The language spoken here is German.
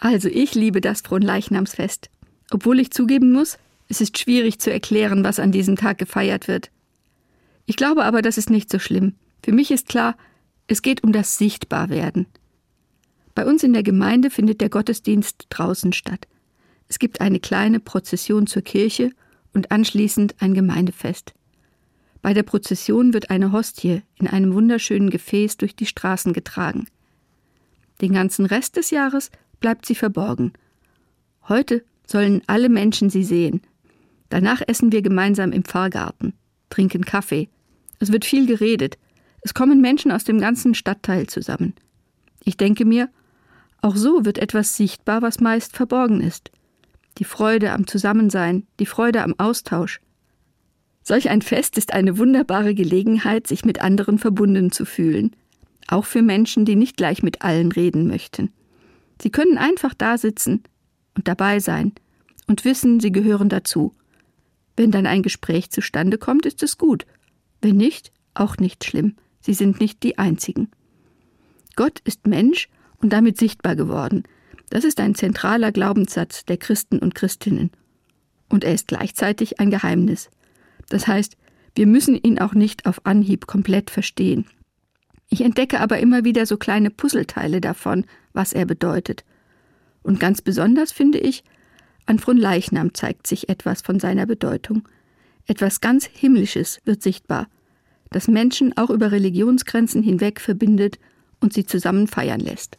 Also ich liebe das Fronleichnamsfest. Obwohl ich zugeben muss, es ist schwierig zu erklären, was an diesem Tag gefeiert wird. Ich glaube aber, das ist nicht so schlimm. Für mich ist klar, es geht um das Sichtbarwerden. Bei uns in der Gemeinde findet der Gottesdienst draußen statt. Es gibt eine kleine Prozession zur Kirche und anschließend ein Gemeindefest. Bei der Prozession wird eine Hostie in einem wunderschönen Gefäß durch die Straßen getragen. Den ganzen Rest des Jahres bleibt sie verborgen. Heute sollen alle Menschen sie sehen. Danach essen wir gemeinsam im Pfarrgarten, trinken Kaffee. Es wird viel geredet. Es kommen Menschen aus dem ganzen Stadtteil zusammen. Ich denke mir, auch so wird etwas sichtbar, was meist verborgen ist. Die Freude am Zusammensein, die Freude am Austausch. Solch ein Fest ist eine wunderbare Gelegenheit, sich mit anderen verbunden zu fühlen, auch für Menschen, die nicht gleich mit allen reden möchten. Sie können einfach da sitzen und dabei sein und wissen, sie gehören dazu. Wenn dann ein Gespräch zustande kommt, ist es gut. Wenn nicht, auch nicht schlimm. Sie sind nicht die Einzigen. Gott ist Mensch und damit sichtbar geworden. Das ist ein zentraler Glaubenssatz der Christen und Christinnen. Und er ist gleichzeitig ein Geheimnis. Das heißt, wir müssen ihn auch nicht auf Anhieb komplett verstehen. Ich entdecke aber immer wieder so kleine Puzzleteile davon, was er bedeutet. Und ganz besonders finde ich, an Fronleichnam zeigt sich etwas von seiner Bedeutung. Etwas ganz Himmlisches wird sichtbar, das Menschen auch über Religionsgrenzen hinweg verbindet und sie zusammen feiern lässt.